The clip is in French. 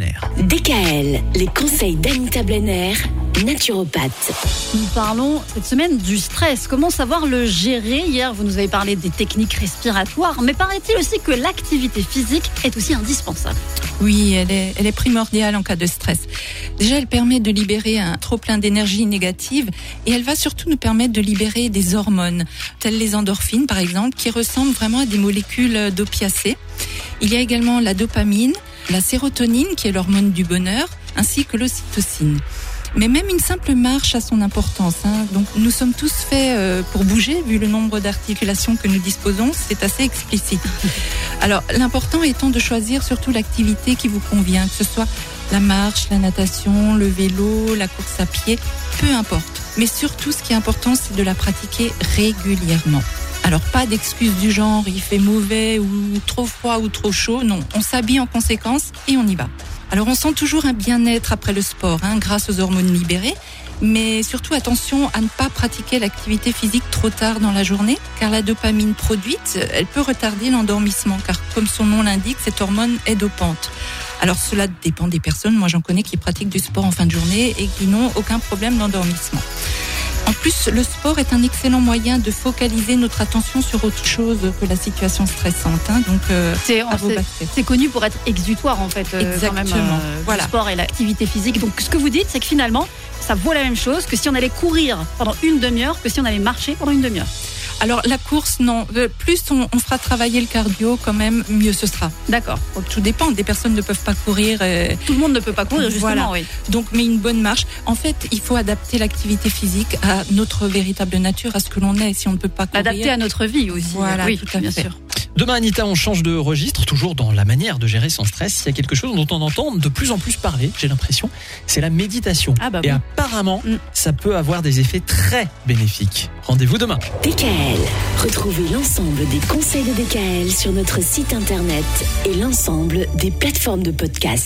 Blenner. DKL, les conseils d'Anita Blenner, naturopathe. Nous parlons cette semaine du stress. Comment savoir le gérer Hier, vous nous avez parlé des techniques respiratoires, mais paraît-il aussi que l'activité physique est aussi indispensable. Oui, elle est, elle est primordiale en cas de stress. Déjà, elle permet de libérer un trop plein d'énergie négative et elle va surtout nous permettre de libérer des hormones, telles les endorphines par exemple, qui ressemblent vraiment à des molécules d'opiacés. Il y a également la dopamine, la sérotonine qui est l'hormone du bonheur, ainsi que l'ocytocine. Mais même une simple marche a son importance. Hein. Donc nous sommes tous faits euh, pour bouger, vu le nombre d'articulations que nous disposons, c'est assez explicite. Alors l'important étant de choisir surtout l'activité qui vous convient, que ce soit la marche, la natation, le vélo, la course à pied, peu importe. Mais surtout ce qui est important, c'est de la pratiquer régulièrement. Alors pas d'excuses du genre il fait mauvais ou trop froid ou trop chaud, non, on s'habille en conséquence et on y va. Alors on sent toujours un bien-être après le sport, hein, grâce aux hormones libérées, mais surtout attention à ne pas pratiquer l'activité physique trop tard dans la journée, car la dopamine produite, elle peut retarder l'endormissement, car comme son nom l'indique, cette hormone est dopante. Alors cela dépend des personnes, moi j'en connais qui pratiquent du sport en fin de journée et qui n'ont aucun problème d'endormissement. En plus, le sport est un excellent moyen de focaliser notre attention sur autre chose que la situation stressante. Hein. Donc, euh, c'est connu pour être exutoire en fait. Euh, Exactement. Quand même, euh, voilà. Le sport et l'activité physique. Donc, ce que vous dites, c'est que finalement, ça vaut la même chose que si on allait courir pendant une demi-heure que si on allait marcher pendant une demi-heure. Alors la course, non. Euh, plus on, fera travailler le cardio, quand même, mieux ce sera. D'accord. Tout dépend. Des personnes ne peuvent pas courir. Euh, Tout le monde ne peut pas courir, justement. Voilà. Oui. Donc, mais une bonne marche. En fait, il faut adapter l'activité physique à notre véritable nature, à ce que l'on est. Si on ne peut pas courir. Adapter à notre vie aussi. Voilà, oui, tout à bien fait. sûr. Demain, Anita, on change de registre, toujours dans la manière de gérer son stress. Il y a quelque chose dont on entend de plus en plus parler, j'ai l'impression, c'est la méditation. Ah bah Et bon. apparemment, Mm. ça peut avoir des effets très bénéfiques. Rendez-vous demain. DKL, retrouvez l'ensemble des conseils de DKL sur notre site internet et l'ensemble des plateformes de podcast.